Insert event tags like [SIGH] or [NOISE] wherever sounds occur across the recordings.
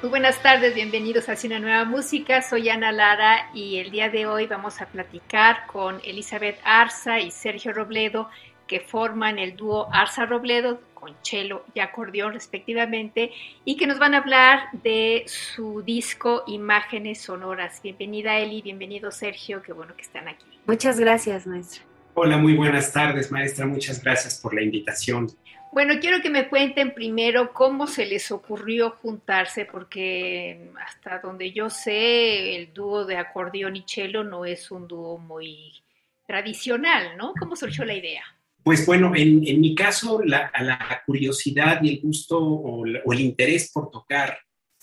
Muy buenas tardes, bienvenidos a Una Nueva Música. Soy Ana Lara y el día de hoy vamos a platicar con Elizabeth Arza y Sergio Robledo, que forman el dúo Arza Robledo con cello y acordeón respectivamente, y que nos van a hablar de su disco Imágenes Sonoras. Bienvenida Eli, bienvenido Sergio, qué bueno que están aquí. Muchas gracias, maestra. Hola, muy buenas tardes, maestra. Muchas gracias por la invitación. Bueno, quiero que me cuenten primero cómo se les ocurrió juntarse, porque hasta donde yo sé, el dúo de acordeón y cello no es un dúo muy tradicional, ¿no? ¿Cómo surgió la idea? Pues bueno, en, mi caso, la, curiosidad y el gusto o, el interés por tocar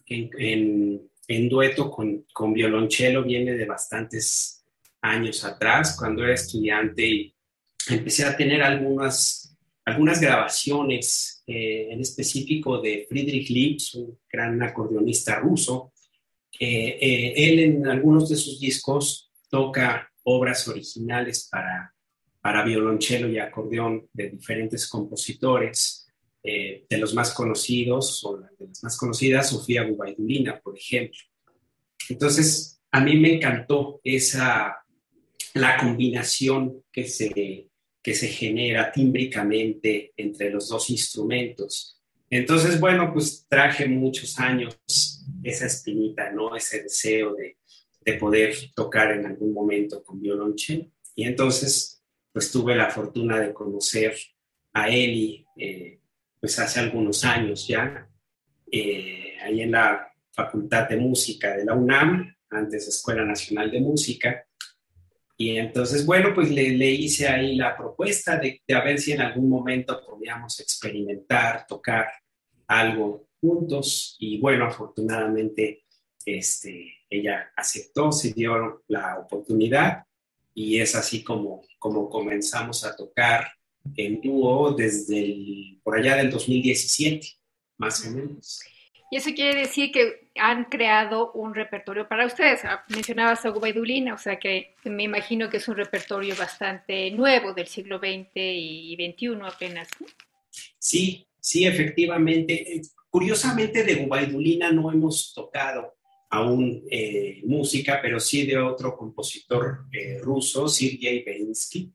en, dueto con, con, violonchelo viene de bastantes años atrás, cuando era estudiante y empecé a tener algunas algunas grabaciones, eh, en específico de Friedrich Lipps, un gran acordeonista ruso. Eh, él en algunos de sus discos toca obras originales para, para violonchelo y acordeón de diferentes compositores, eh, de los más conocidos, o de las más conocidas, Sofía Gubaidulina, por ejemplo. Entonces, a mí me encantó esa, la combinación que se, que se genera tímbricamente entre los dos instrumentos. Entonces, bueno, pues traje muchos años esa espinita, ¿no? Ese deseo de, de poder tocar en algún momento con violonchelo. Y entonces, pues tuve la fortuna de conocer a Eli, eh, pues hace algunos años ya, eh, ahí en la Facultad de Música de la UNAM, antes Escuela Nacional de Música, y entonces, bueno, pues le, le hice ahí la propuesta de, de, a ver si en algún momento podíamos experimentar, tocar algo juntos. Y bueno, afortunadamente, este, ella aceptó, se dio la oportunidad y es así como, como comenzamos a tocar en dúo desde por allá del 2017, más o menos. Y eso quiere decir que han creado un repertorio para ustedes. Ah, mencionabas a Gubaidulina, o sea que me imagino que es un repertorio bastante nuevo del siglo XX y XXI apenas. Sí, sí, efectivamente. Curiosamente de Gubaidulina no hemos tocado aún eh, música, pero sí de otro compositor eh, ruso, Sergei Berinsky.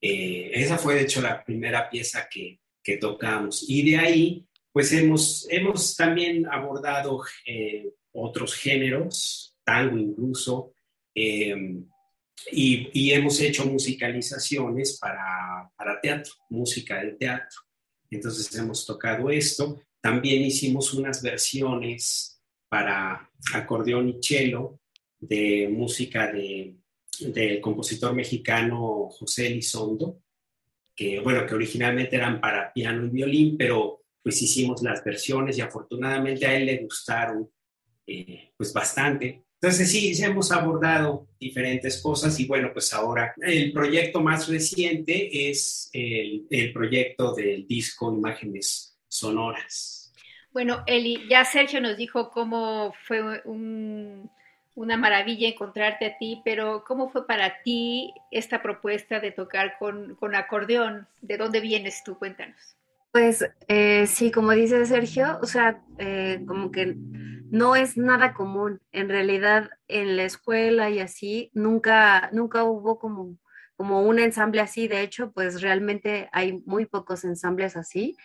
Eh, esa fue de hecho la primera pieza que, que tocamos. Y de ahí pues hemos, hemos también abordado eh, otros géneros, tango incluso, em, y, hemos hecho musicalizaciones para, para teatro, música del teatro. Entonces hemos tocado esto. También hicimos unas versiones para acordeón y cello de música de, del compositor mexicano José Elizondo, que bueno, que originalmente eran para piano y violín, pero pues hicimos las versiones y afortunadamente a él le gustaron eh, pues bastante. Entonces sí, hemos abordado diferentes cosas y bueno, pues ahora el proyecto más reciente es el, proyecto del disco Imágenes Sonoras. Bueno, Eli, ya Sergio nos dijo cómo fue un, una maravilla encontrarte a ti, pero ¿cómo fue para ti esta propuesta de tocar con, con acordeón? ¿De dónde vienes tú? Cuéntanos. Pues eh, sí, como dice Sergio, o sea, eh, como que no es nada común. En realidad, en la escuela y así, nunca, nunca hubo como, como un ensamble así. De hecho, pues realmente hay muy pocos ensambles así.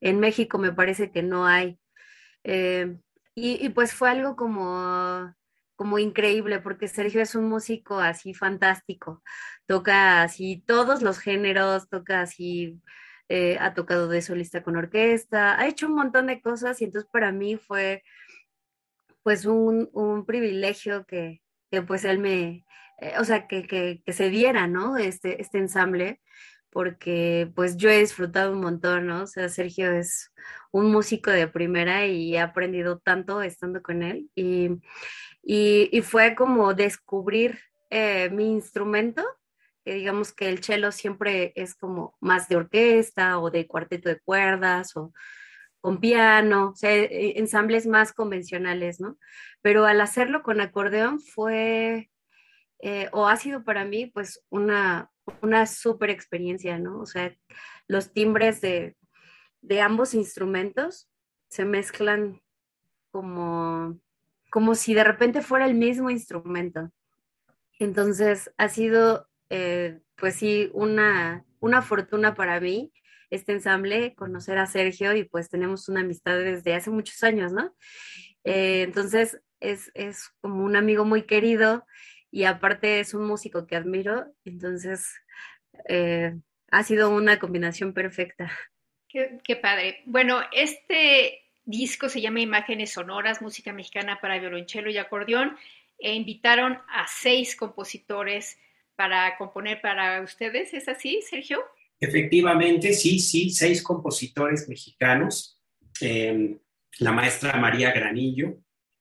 en México me parece que no hay. Eh, y, pues fue algo como, como increíble, porque Sergio es un músico así fantástico, toca así todos los géneros, toca así, eh, ha tocado de solista con orquesta, ha hecho un montón de cosas y entonces para mí fue pues un, un privilegio que, que, pues él me, eh, o sea, que, que, que, se diera, ¿no? Este, este ensamble porque pues yo he disfrutado un montón, ¿no? O sea, Sergio es un músico de primera y he aprendido tanto estando con él y, y, fue como descubrir eh, mi instrumento, que digamos que el cello siempre es como más de orquesta o de cuarteto de cuerdas o con piano, o sea, e, ensambles más convencionales, ¿no? Pero al hacerlo con acordeón fue, eh, o ha sido para mí, pues una, una súper experiencia, ¿no? O sea, los timbres de, ambos instrumentos se mezclan como, como si de repente fuera el mismo instrumento. Entonces, ha sido, eh, pues sí, una, una fortuna para mí este ensamble, conocer a Sergio y pues tenemos una amistad desde hace muchos años, ¿no? Eh, entonces, es, es como un amigo muy querido y aparte es un músico que admiro, entonces eh, ha sido una combinación perfecta. Qué, padre. Bueno, este disco se llama Imágenes Sonoras, música mexicana para violonchelo y acordeón, e invitaron a seis compositores para componer para ustedes. ¿Es así, Sergio? Efectivamente, sí, sí, seis compositores mexicanos. Em, la maestra María Granillo,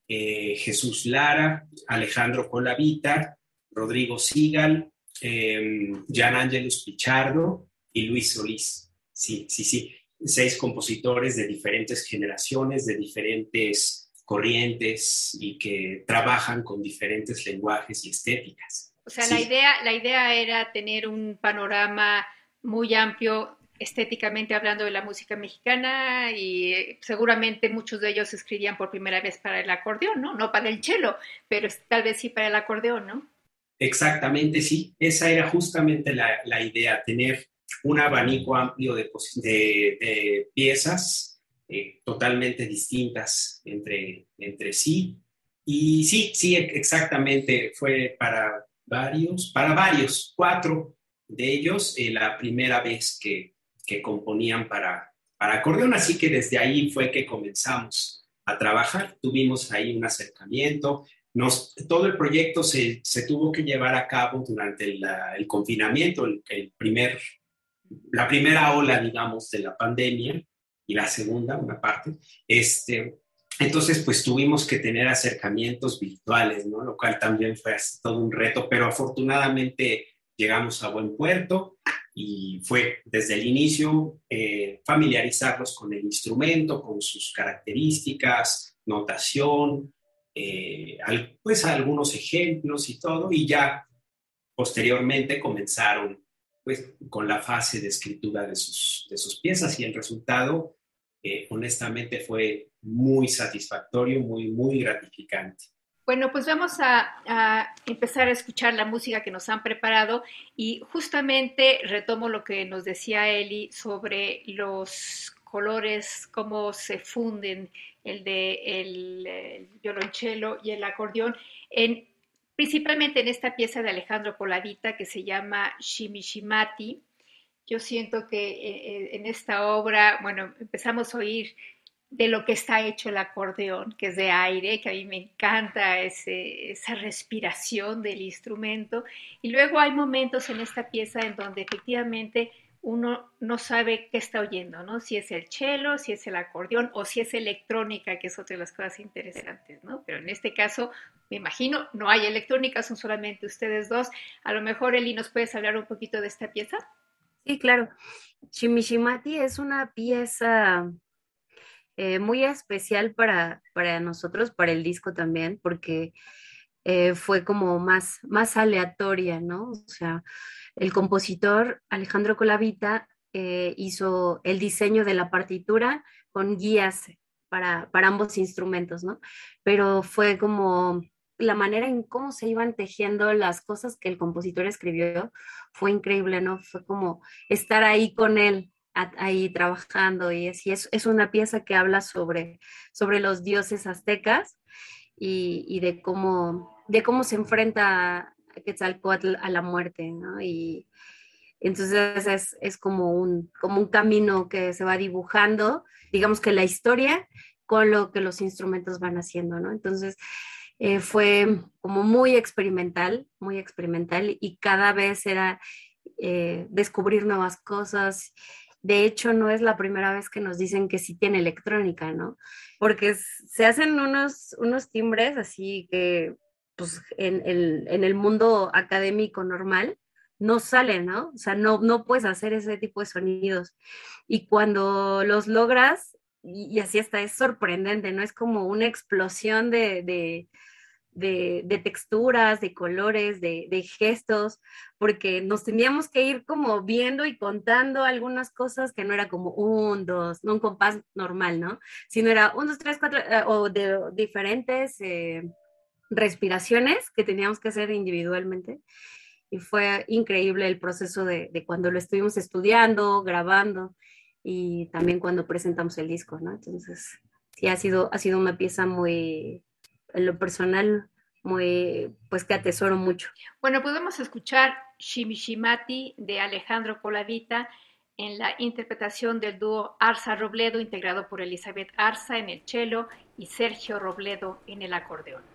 eh, Jesús Lara, Alejandro Colavita, Rodrigo Sigal, eh, Jan Ángelus Pichardo y Luis Solís. Sí, sí, sí. Seis compositores de diferentes generaciones, de diferentes corrientes y que trabajan con diferentes lenguajes y estéticas. O sea, la, idea, la idea era tener un panorama muy amplio estéticamente hablando de la música mexicana y eh, seguramente muchos de ellos escribían por primera vez para el acordeón, ¿no? No para el cello, pero tal vez sí para el acordeón, ¿no? Exactamente, sí. Esa era justamente la, idea, tener un abanico amplio de, de, piezas eh, totalmente distintas entre, entre sí. Y sí, sí, exactamente, fue para varios, para varios, cuatro de ellos, eh, la primera vez que, que componían para, para acordeón, así que desde ahí fue que comenzamos a trabajar, tuvimos ahí un acercamiento, todo el proyecto se, se, tuvo que llevar a cabo durante el, confinamiento, el, primer, la primera ola, digamos, de la pandemia y la segunda, una parte. Este, entonces, pues tuvimos que tener acercamientos virtuales, ¿no? Lo cual también fue todo un reto, pero afortunadamente llegamos a buen puerto y fue desde el inicio eh, familiarizarlos con el instrumento, con sus características, notación, eh, pues algunos ejemplos y todo, y ya posteriormente comenzaron pues con la fase de escritura de sus, de sus piezas y el resultado honestamente fue muy satisfactorio, muy, muy gratificante. Bueno, pues vamos a, empezar a escuchar la música que nos han preparado y justamente retomo lo que nos decía Eli sobre los colores, cómo se funden el de el, violonchelo y el acordeón, en, principalmente en esta pieza de Alejandro Polavita que se llama Shimishimati. Yo siento que eh, eh, en esta obra, bueno, empezamos a oír de lo que está hecho el acordeón, que es de aire, que a mí me encanta esa respiración del instrumento. Y luego hay momentos en esta pieza en donde efectivamente uno no sabe qué está oyendo, ¿no? Si es el cello, si es el acordeón o si es electrónica, que es otra de las cosas interesantes, ¿no? Pero en este caso, me imagino, no hay electrónica, son solamente ustedes dos. A lo mejor, Eli, ¿nos puedes hablar un poquito de esta pieza? Sí, claro. Shimishimati es una pieza eh, muy especial para, para nosotros, para el disco también, porque eh, fue como más, más aleatoria, ¿no? O sea, el compositor Alejandro Colavita eh, hizo el diseño de la partitura con guías para, para ambos instrumentos, ¿no? Pero fue como la manera en cómo se iban tejiendo las cosas que el compositor escribió fue increíble, ¿no? Fue como estar ahí con él ahí trabajando y así es, es una pieza que habla sobre, sobre los dioses aztecas y, y de, cómo, de cómo se enfrenta Quetzalcoatl a la muerte, ¿no? Y entonces es, es, como, un, como un camino que se va dibujando, digamos que la historia con lo que los instrumentos van haciendo, ¿no? Entonces eh, fue como muy experimental, muy experimental y cada vez era eh, descubrir nuevas cosas de hecho, no es la primera vez que nos dicen que sí tiene electrónica, ¿no? Porque se hacen unos, unos timbres así que, pues, en el, en el mundo académico normal no salen, ¿no? O sea, no, no puedes hacer ese tipo de sonidos. Y cuando los logras, y, así está, es sorprendente, ¿no? Es como una explosión de, de, texturas, de colores, de, gestos, porque nos teníamos que ir como viendo y contando algunas cosas que no era como un, dos, no un compás normal, ¿no? Sino era un, dos, tres, cuatro, eh, o de diferentes eh, respiraciones que teníamos que hacer individualmente. Y fue increíble el proceso de, de cuando lo estuvimos estudiando, grabando y también cuando presentamos el disco, ¿no? Entonces, sí, ha sido, ha sido una pieza muy, en lo personal muy, pues que atesoro mucho. Bueno, podemos escuchar Shimishimati de Alejandro Colavita en la interpretación del dúo Arza Robledo, integrado por Elizabeth Arza en el cello y Sergio Robledo en el acordeón.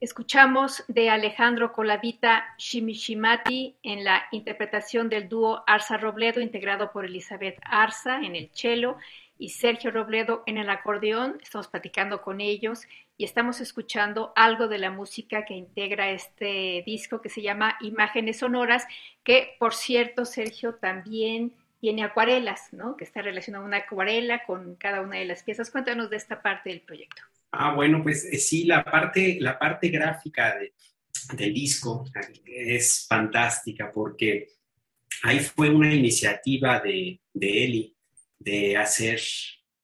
Escuchamos de Alejandro Colavita Shimishimati en la interpretación del dúo Arza Robledo, integrado por Elizabeth Arza en el cello y Sergio Robledo en el acordeón. Estamos platicando con ellos y estamos escuchando algo de la música que integra este disco que se llama Imágenes Sonoras, que por cierto, Sergio también tiene acuarelas, ¿no? Que está relacionada una acuarela con cada una de las piezas. Cuéntanos de esta parte del proyecto. Ah, bueno, pues eh, sí, la parte, la parte gráfica del disco es fantástica porque ahí fue una iniciativa de, de Eli de hacer,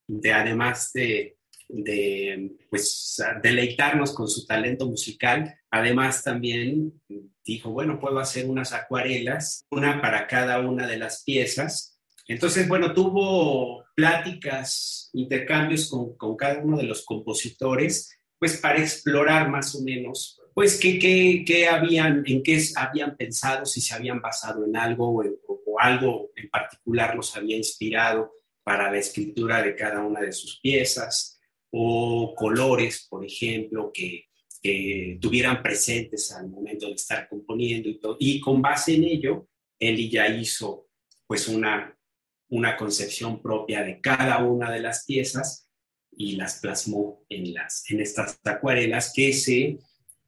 de además de, de pues, deleitarnos con su talento musical, además también dijo, bueno, puedo hacer unas acuarelas, una para cada una de las piezas entonces, bueno, tuvo pláticas, intercambios con, cada uno de los compositores, pues para explorar más o menos pues, qué, habían, en qué habían pensado, si se habían basado en algo o, algo en particular los había inspirado para la escritura de cada una de sus piezas, o colores, por ejemplo, que, tuvieran presentes al momento de estar componiendo y todo. Y con base en ello, él ya hizo pues una, una concepción propia de cada una de las piezas y las plasmó en, las, en estas acuarelas que se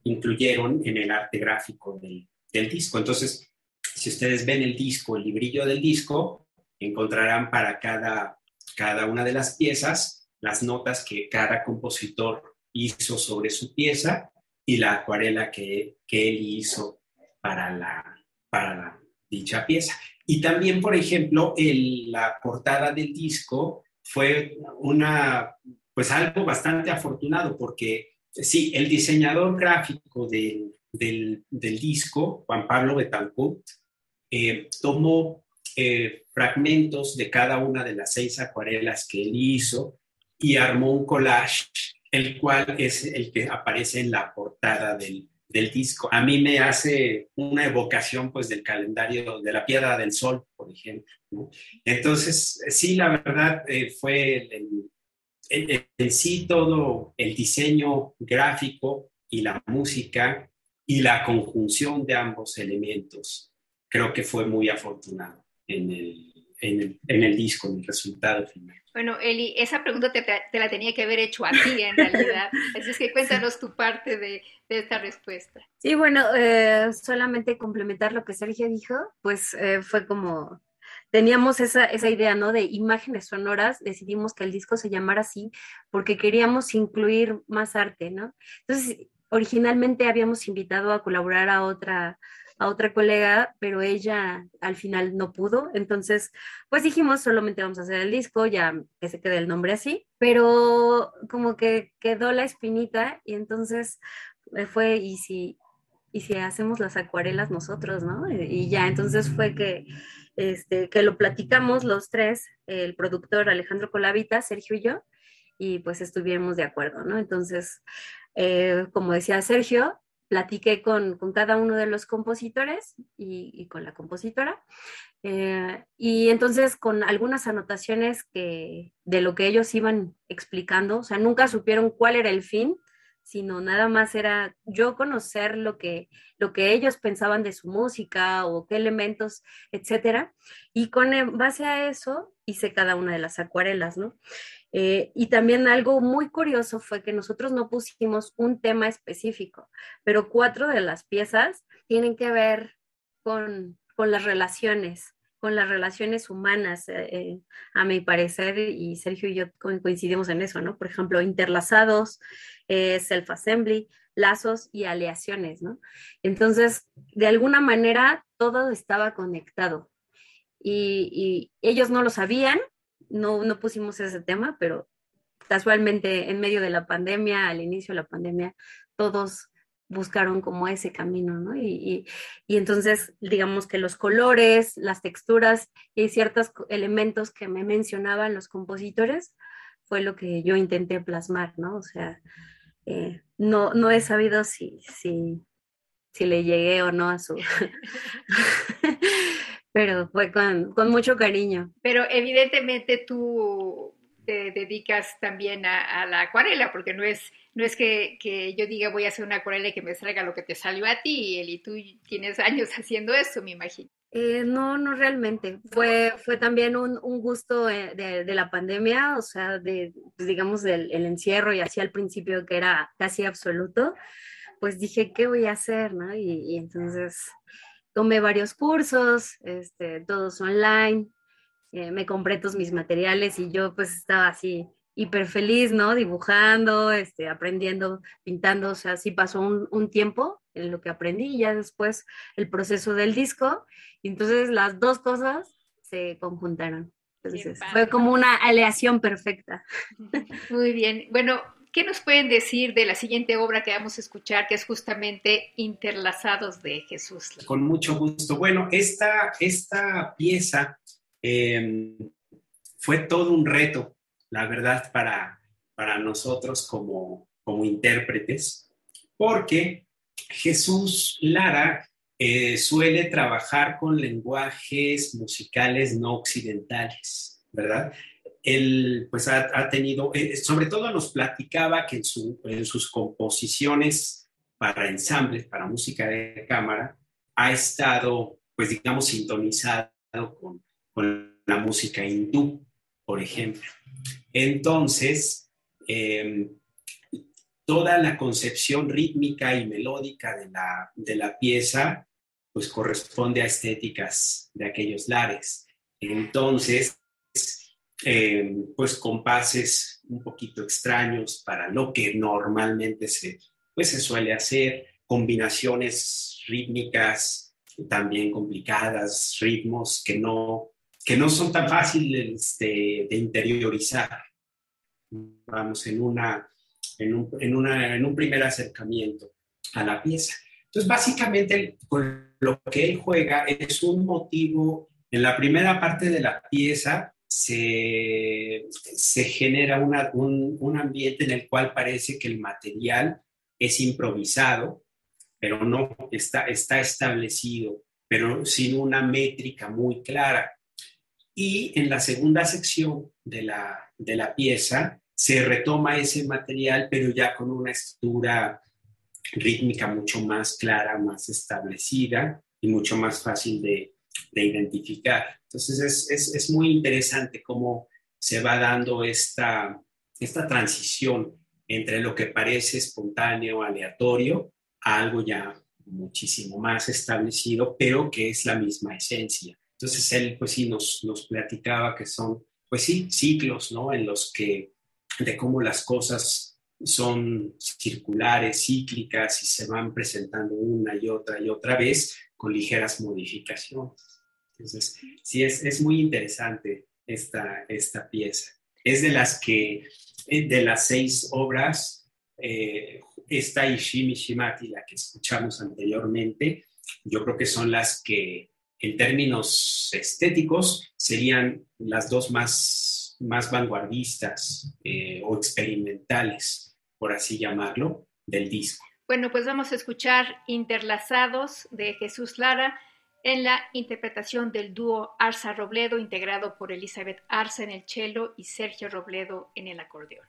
incluyeron en el arte gráfico del, disco. Entonces, si ustedes ven el disco, el librillo del disco, encontrarán para cada, cada una de las piezas las notas que cada compositor hizo sobre su pieza y la acuarela que, él hizo para, la, para dicha pieza. Y también, por ejemplo, la portada del disco fue una, pues algo bastante afortunado porque Sí, el diseñador gráfico del, disco, Juan Pablo Betancourt, eh, tomó eh, fragmentos de cada una de las seis acuarelas que él hizo y armó un collage, el cual es el que aparece en la portada del, disco. A mí me hace una evocación pues del calendario de la Piedra del Sol, por ejemplo. Entonces, sí, la verdad eh, fue el, en, sí todo el diseño gráfico y la música y la conjunción de ambos elementos creo que fue muy afortunado en el, en el, disco, en el resultado final. Bueno, Eli, esa pregunta te, la tenía que haber hecho a ti en realidad. Así es que cuéntanos tu parte de, esta respuesta. Sí, bueno, eh, solamente complementar lo que Sergio dijo, pues eh, fue como teníamos esa, esa idea, ¿no? De imágenes sonoras, decidimos que el disco se llamara así porque queríamos incluir más arte, ¿no? Entonces, originalmente habíamos invitado a colaborar a otra a otra colega, pero ella al final no pudo. Entonces, pues dijimos, solamente vamos a hacer el disco, ya que se quede el nombre así, pero como que quedó la espinita y entonces eh, fue, y si, y si hacemos las acuarelas nosotros, ¿no? Y ya, entonces fue que este, que lo platicamos los tres, el productor Alejandro Colavita, Sergio y yo, y pues estuvimos de acuerdo, ¿no? Entonces, eh, como decía Sergio, platiqué con, cada uno de los compositores y, con la compositora, eh, y entonces con algunas anotaciones que, de lo que ellos iban explicando, o sea, nunca supieron cuál era el fin, sino nada más era yo conocer lo que, lo que ellos pensaban de su música o qué elementos, etcétera. Y con base a eso hice cada una de las acuarelas, ¿no? Eh, y también algo muy curioso fue que nosotros no pusimos un tema específico, pero cuatro de las piezas tienen que ver con, con las relaciones, con las relaciones humanas, eh, eh, a mi parecer, y Sergio y yo coincidimos en eso, ¿no? Por ejemplo, interlazados, self-assembly, lazos y aleaciones, ¿no? Entonces, de alguna manera, todo estaba conectado. Y, ellos no lo sabían, no, no pusimos ese tema, pero casualmente en medio de la pandemia, al inicio de la pandemia, todos buscaron como ese camino, ¿no? Y, entonces, digamos que los colores, las texturas y ciertos elementos que me mencionaban los compositores fue lo que yo intenté plasmar, ¿no? O sea, eh, no, no he sabido si, si, si le llegué o no a su... [LAUGHS] Pero fue con, con mucho cariño. Pero evidentemente tú te dedicas también a, la acuarela, porque no es, no es que, yo diga voy a hacer una acuarela y que me salga lo que te salió a ti, y tú tienes años [LAUGHS] haciendo eso, me imagino. Eh, no, no realmente. Fue, fue también un, gusto eh, de, la pandemia, o sea, de, pues, digamos, del el encierro y así al principio que era casi absoluto, pues dije, ¿qué voy a hacer? ¿no? Y, y entonces tomé varios cursos, este, todos online, eh, me compré todos mis materiales y yo pues estaba así hiper feliz, ¿no? Dibujando, este, aprendiendo, pintando, o sea, sí pasó un, tiempo en lo que aprendí y ya después el proceso del disco, y entonces las dos cosas se conjuntaron. Entonces, fue como una aleación perfecta. [LAUGHS] Muy bien. Bueno, ¿qué nos pueden decir de la siguiente obra que vamos a escuchar, que es justamente Interlazados de Jesús? Con mucho gusto. Bueno, esta, esta pieza Em, fue todo un reto, la verdad, para, para nosotros como, como intérpretes, porque Jesús Lara eh, suele trabajar con lenguajes musicales no occidentales, ¿verdad? Él pues ha, tenido, eh, sobre todo nos platicaba que en, sus composiciones para ensambles, para música de cámara, ha estado, pues digamos, sintonizado con, con la música hindú, por ejemplo. Entonces, em, toda la concepción rítmica y melódica de la, de la pieza, pues corresponde a estéticas de aquellos lares. Entonces, em, pues compases un poquito extraños para lo que normalmente se, pues se suele hacer, combinaciones rítmicas también complicadas, ritmos que no, que no son tan fáciles de, interiorizar. Vamos, en, una, en, un, en, una, en un primer acercamiento a la pieza. Entonces, básicamente, lo que él juega es un motivo, en la primera parte de la pieza se, se genera una, un, un ambiente en el cual parece que el material es improvisado, pero no está, está establecido, pero sin una métrica muy clara. Y en la segunda sección de la, de la pieza se retoma ese material, pero ya con una estructura rítmica mucho más clara, más establecida y mucho más fácil de, de identificar. Entonces es, es, es, muy interesante cómo se va dando esta, esta transición entre lo que parece espontáneo, aleatorio, a algo ya muchísimo más establecido, pero que es la misma esencia. Entonces él, pues sí, nos, nos platicaba que son, pues sí, ciclos, ¿no? En los que, de cómo las cosas son circulares, cíclicas y se van presentando una y otra y otra vez con ligeras modificaciones. Entonces, sí, es, es muy interesante esta, esta pieza. Es de las que eh, de las seis obras, eh, esta Ishimi Shimati, la que escuchamos anteriormente, yo creo que son las que en términos estéticos serían las dos más, más vanguardistas eh, o experimentales, por así llamarlo, del disco. Bueno, pues vamos a escuchar Interlazados de Jesús Lara en la interpretación del dúo Arza Robledo, integrado por Elizabeth Arza en el cello y Sergio Robledo en el acordeón.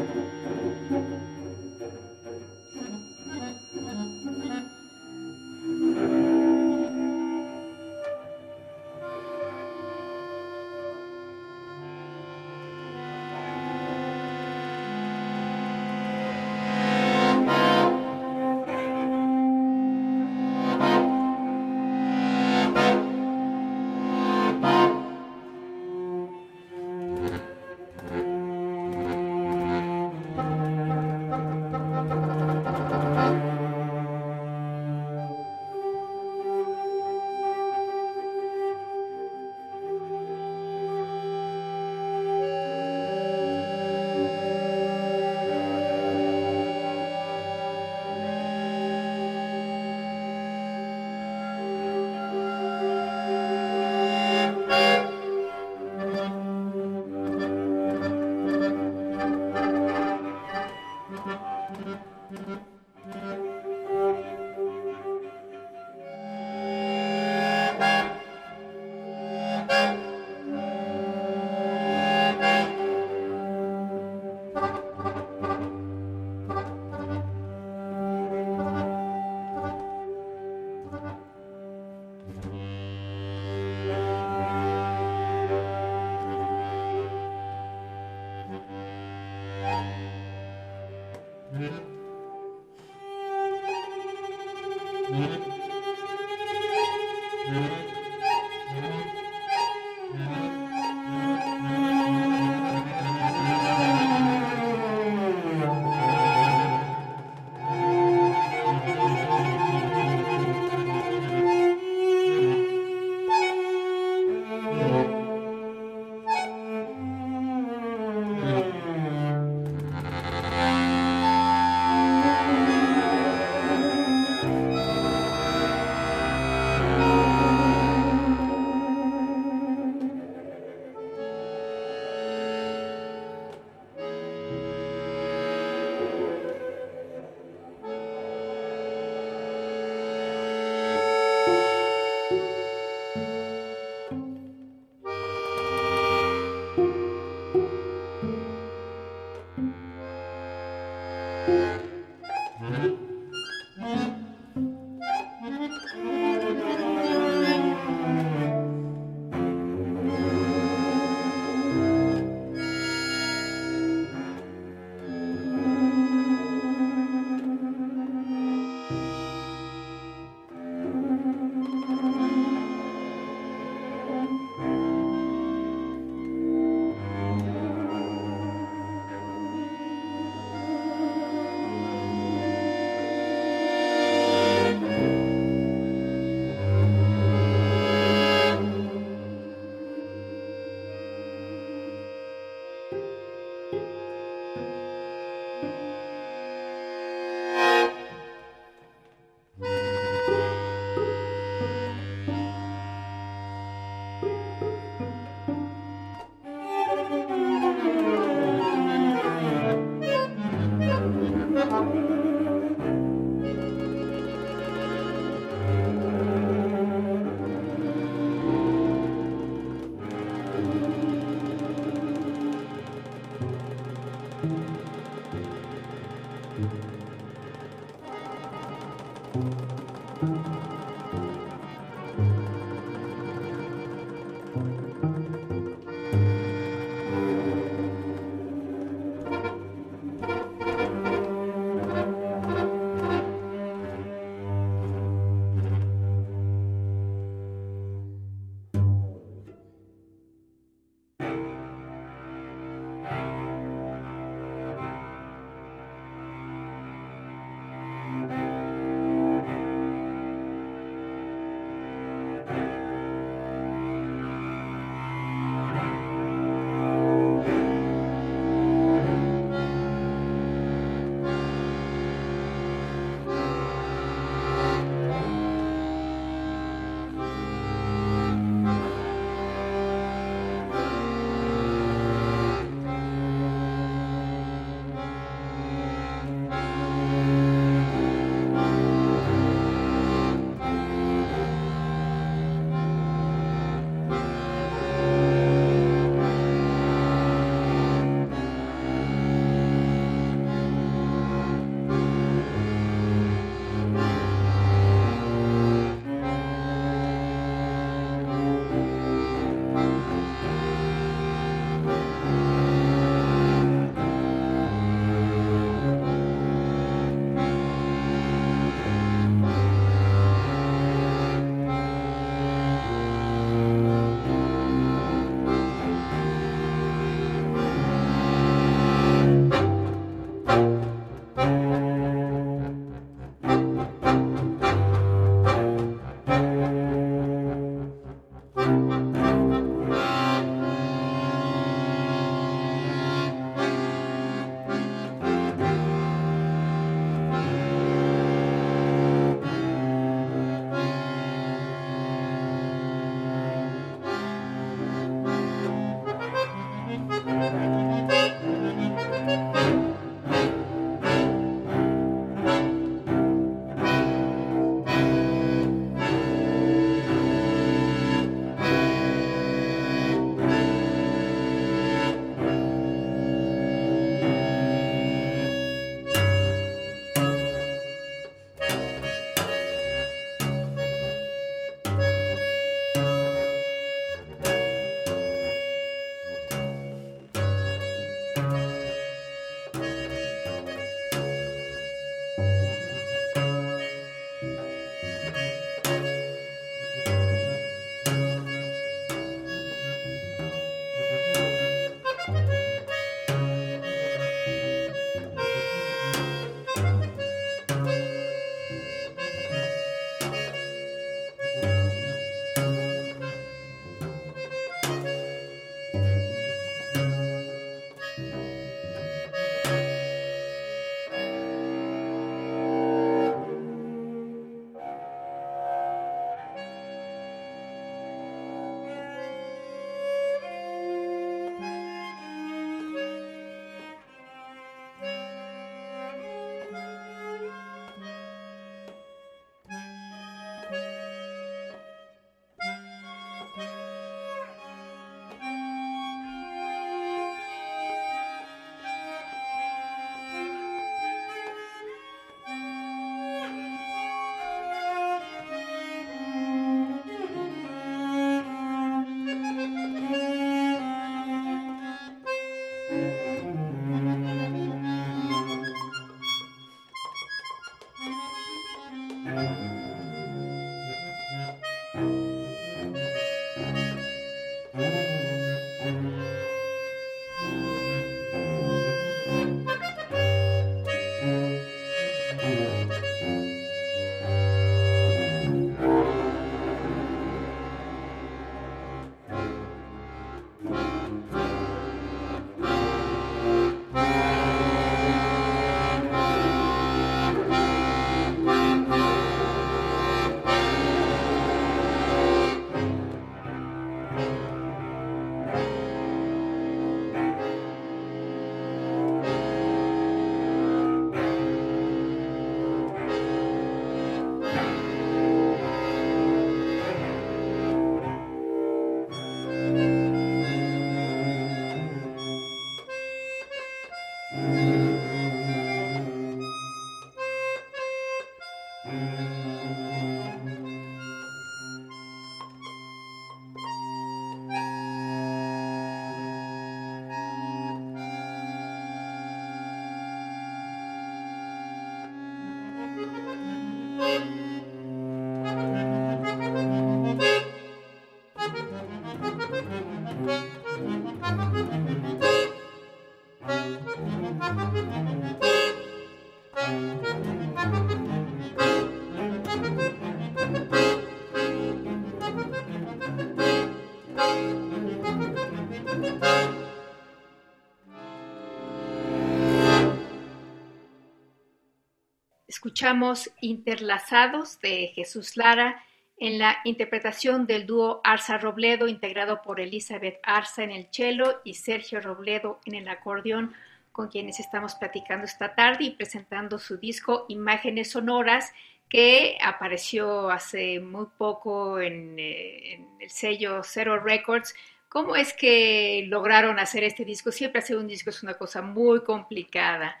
Escuchamos Interlazados de Jesús Lara en la interpretación del dúo Arza Robledo, integrado por Elizabeth Arza en el cello y Sergio Robledo en el acordeón, con quienes estamos platicando esta tarde y presentando su disco Imágenes Sonoras, que apareció hace muy poco en, eh, en el sello Zero Records. ¿Cómo es que lograron hacer este disco? Siempre hacer un disco es una cosa muy complicada.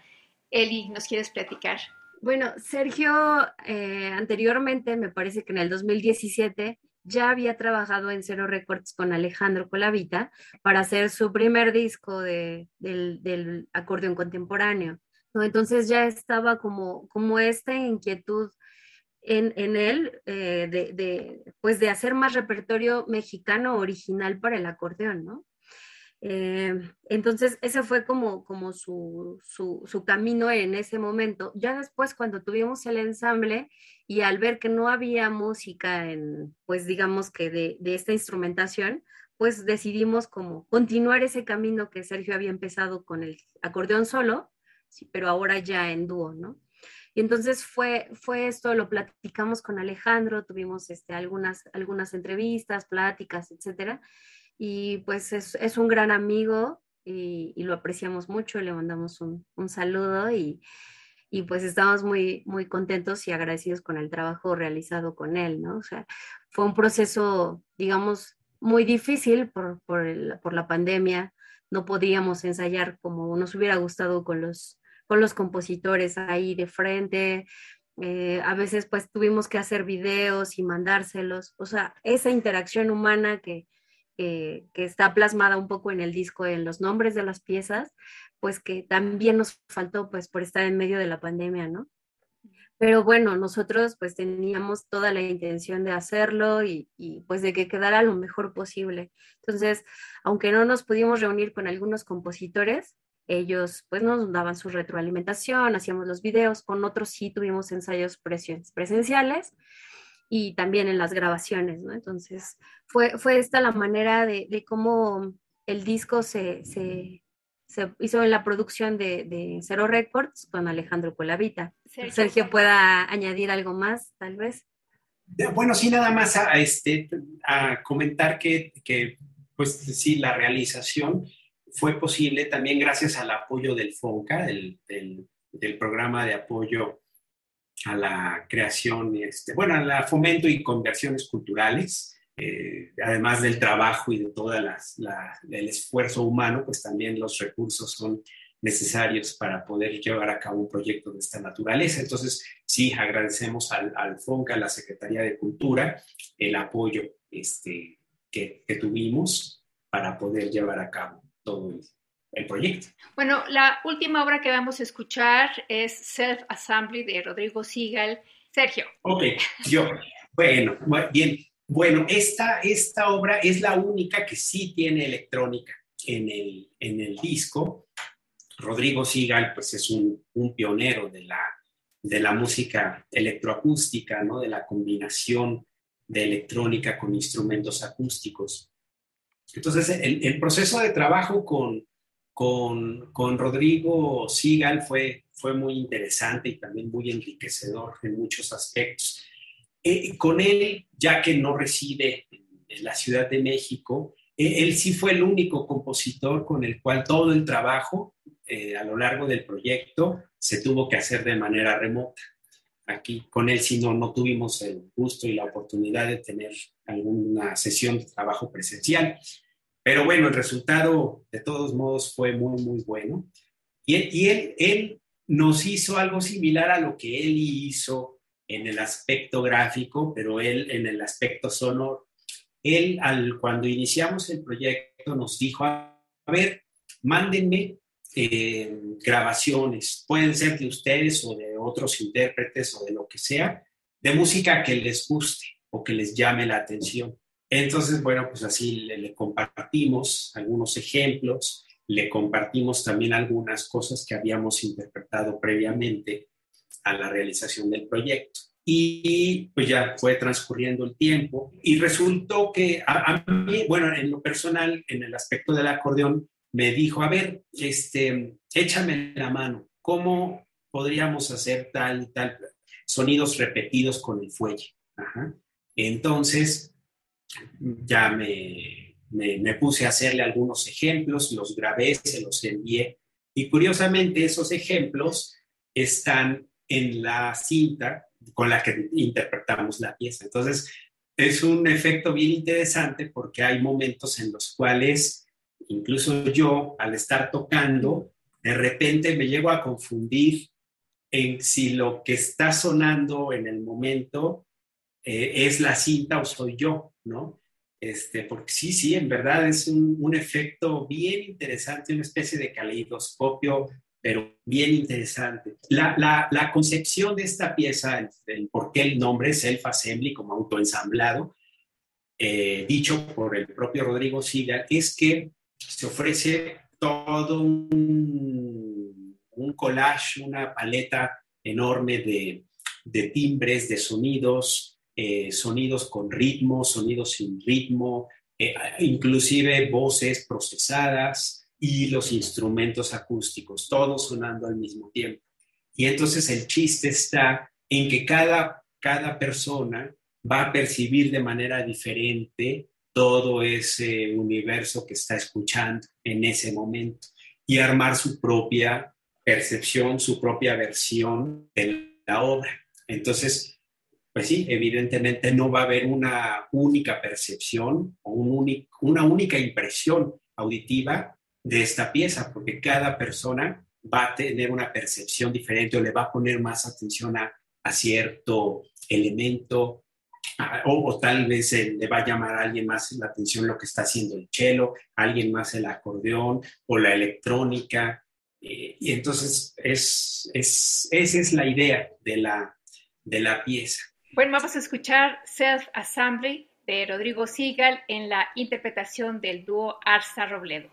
Eli, ¿nos quieres platicar? Bueno, Sergio eh, anteriormente, me parece que en el 2017, ya había trabajado en Cero Records con Alejandro Colavita para hacer su primer disco de, del, acordeón contemporáneo. Entonces ya estaba como, como esta inquietud en, en él eh, de, de, pues de hacer más repertorio mexicano original para el acordeón, ¿no? Eh, entonces, ese fue como, como su, su, camino en ese momento. Ya después, cuando tuvimos el ensamble y al ver que no había música en, pues digamos que de, de esta instrumentación, pues decidimos como continuar ese camino que Sergio había empezado con el acordeón solo, sí, pero ahora ya en dúo, ¿no? Y entonces fue, fue esto, lo platicamos con Alejandro, tuvimos este, algunas, algunas entrevistas, pláticas, etcétera y pues es, un gran amigo y, lo apreciamos mucho, le mandamos un, saludo y, pues estamos muy, muy contentos y agradecidos con el trabajo realizado con él, ¿no? O sea, fue un proceso, digamos, muy difícil por, la pandemia, no podíamos ensayar como nos hubiera gustado con los, con los compositores ahí de frente, eh, a veces pues tuvimos que hacer videos y mandárselos, o sea, esa interacción humana que, que está plasmada un poco en el disco, en los nombres de las piezas, pues que también nos faltó pues por estar en medio de la pandemia, ¿no? Pero bueno, nosotros pues teníamos toda la intención de hacerlo y, y, pues de que quedara lo mejor posible. Entonces, aunque no nos pudimos reunir con algunos compositores, ellos pues nos daban su retroalimentación, hacíamos los videos, con otros sí tuvimos ensayos presenciales y también en las grabaciones, ¿no? Entonces, fue, fue esta la manera de, de cómo el disco se, se, se, hizo en la producción de, de Cero Records con Alejandro Colavita. Sergio, Sergio pueda añadir algo más, tal vez. Bueno, sí, nada más a, este, a comentar que, que, pues sí, la realización fue posible también gracias al apoyo del FONCA, del, del, del programa de apoyo a la creación, este, bueno, a la fomento y conversiones culturales, eh, además del trabajo y de todo el esfuerzo humano, pues también los recursos son necesarios para poder llevar a cabo un proyecto de esta naturaleza. Entonces, sí, agradecemos al, al FONCA, a la Secretaría de Cultura, el apoyo este, que, tuvimos para poder llevar a cabo todo el proyecto. Bueno, la última obra que vamos a escuchar es Self Assembly de Rodrigo Sigal. Sergio. Ok, yo. Bueno, bien. Bueno, esta, esta obra es la única que sí tiene electrónica en el, en el disco. Rodrigo Sigal, pues es un, un pionero de la, de la música electroacústica, ¿no? De la combinación de electrónica con instrumentos acústicos. Entonces, el, el proceso de trabajo con, con, con Rodrigo Sigal fue, fue muy interesante y también muy enriquecedor en muchos aspectos. Eh, con él, ya que no reside en la Ciudad de México, eh, él sí fue el único compositor con el cual todo el trabajo eh, a lo largo del proyecto se tuvo que hacer de manera remota. Aquí con él sí no, no tuvimos el gusto y la oportunidad de tener alguna sesión de trabajo presencial. Pero bueno, el resultado de todos modos fue muy, muy bueno. Y, él, él nos hizo algo similar a lo que él hizo en el aspecto gráfico, pero él en el aspecto sonoro. Él, al, cuando iniciamos el proyecto, nos dijo, a ver, mándenme eh, grabaciones, pueden ser de ustedes o de otros intérpretes o de lo que sea, de música que les guste o que les llame la atención. Entonces, bueno, pues así le, compartimos algunos ejemplos, le compartimos también algunas cosas que habíamos interpretado previamente a la realización del proyecto. Y pues ya fue transcurriendo el tiempo y resultó que a, mí, bueno, en lo personal, en el aspecto del acordeón, me dijo, a ver, este, échame la mano, ¿cómo podríamos hacer tal y tal sonidos repetidos con el fuelle? Entonces, ya me, me, puse a hacerle algunos ejemplos, los grabé, se los envié. Y curiosamente esos ejemplos están en la cinta con la que interpretamos la pieza. Entonces, es un efecto bien interesante porque hay momentos en los cuales incluso yo, al estar tocando, de repente me llego a confundir en si lo que está sonando en el momento eh, es la cinta o soy yo, ¿no? Este, porque sí, sí, en verdad es un, efecto bien interesante, una especie de caleidoscopio, pero bien interesante. La, concepción de esta pieza, el, por qué el nombre Self-Assembly como autoensamblado, eh, dicho por el propio Rodrigo Siga, es que se ofrece todo un, un collage, una paleta enorme de, de timbres, de sonidos, eh, sonidos con ritmo, sonidos sin ritmo, eh, inclusive voces procesadas y los instrumentos acústicos, todos sonando al mismo tiempo. Y entonces el chiste está en que cada, cada persona va a percibir de manera diferente todo ese universo que está escuchando en ese momento y armar su propia percepción, su propia versión de la obra. Entonces, pues sí, evidentemente no va a haber una única percepción o un una única impresión auditiva de esta pieza, porque cada persona va a tener una percepción diferente o le va a poner más atención a, cierto elemento, o, tal vez le va a llamar a alguien más la atención lo que está haciendo el cello, alguien más el acordeón o la electrónica. Eh, y entonces es, es, esa es la idea de la pieza. Bueno, vamos a escuchar Self Assembly de Rodrigo Sigal en la interpretación del dúo Arza Robledo.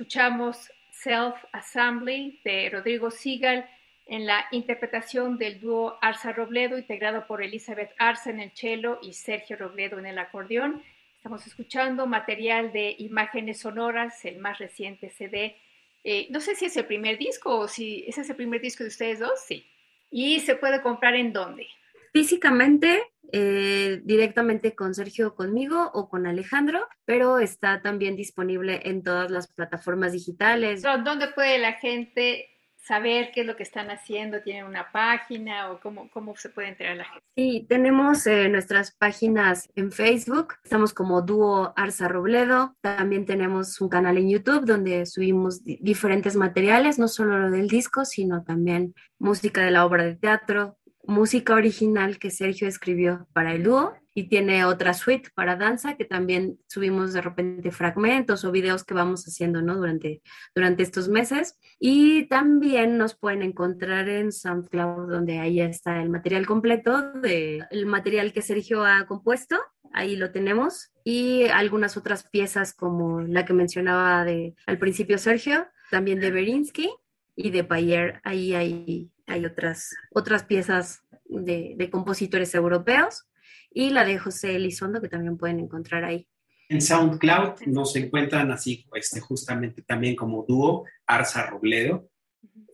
Escuchamos Self Assembly de Rodrigo Sigal en la interpretación del dúo Arza Robledo, integrado por Elizabeth Arza en el cello y Sergio Robledo en el acordeón. Estamos escuchando material de imágenes sonoras, el más reciente CD. Eh, no sé si es el primer disco o si ese es el primer disco de ustedes dos, sí. ¿Y se puede comprar en dónde? Físicamente, eh, directamente con Sergio conmigo o con Alejandro, pero está también disponible en todas las plataformas digitales. ¿Dónde puede la gente saber qué es lo que están haciendo? ¿Tienen una página o cómo, cómo se puede enterar la gente? Sí, tenemos eh, nuestras páginas en Facebook, estamos como dúo Arza Robledo, también tenemos un canal en YouTube donde subimos diferentes materiales, no solo lo del disco, sino también música de la obra de teatro, música original que Sergio escribió para el dúo y tiene otra suite para danza que también subimos de repente fragmentos o videos que vamos haciendo ¿no? durante, durante estos meses. Y también nos pueden encontrar en SoundCloud, donde ahí está el material completo de el material que Sergio ha compuesto. Ahí lo tenemos. Y algunas otras piezas como la que mencionaba de, al principio Sergio, también de Berinsky y de Payer. Ahí hay, hay otras, otras piezas de, de compositores europeos y la de José Elizondo, que también pueden encontrar ahí. En SoundCloud nos encuentran así, este, justamente también como dúo, Arza Robledo,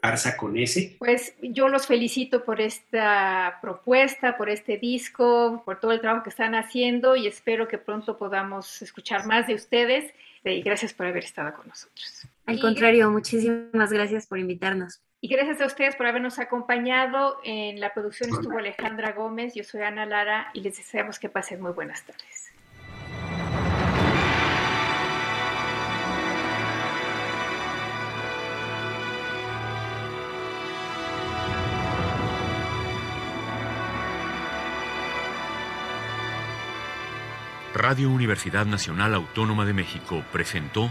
Arza con S. Pues yo los felicito por esta propuesta, por este disco, por todo el trabajo que están haciendo y espero que pronto podamos escuchar más de ustedes y gracias por haber estado con nosotros. Al contrario, muchísimas gracias por invitarnos. Y gracias a ustedes por habernos acompañado. En la producción estuvo Alejandra Gómez, yo soy Ana Lara y les deseamos que pasen muy buenas tardes. Radio Universidad Nacional Autónoma de México presentó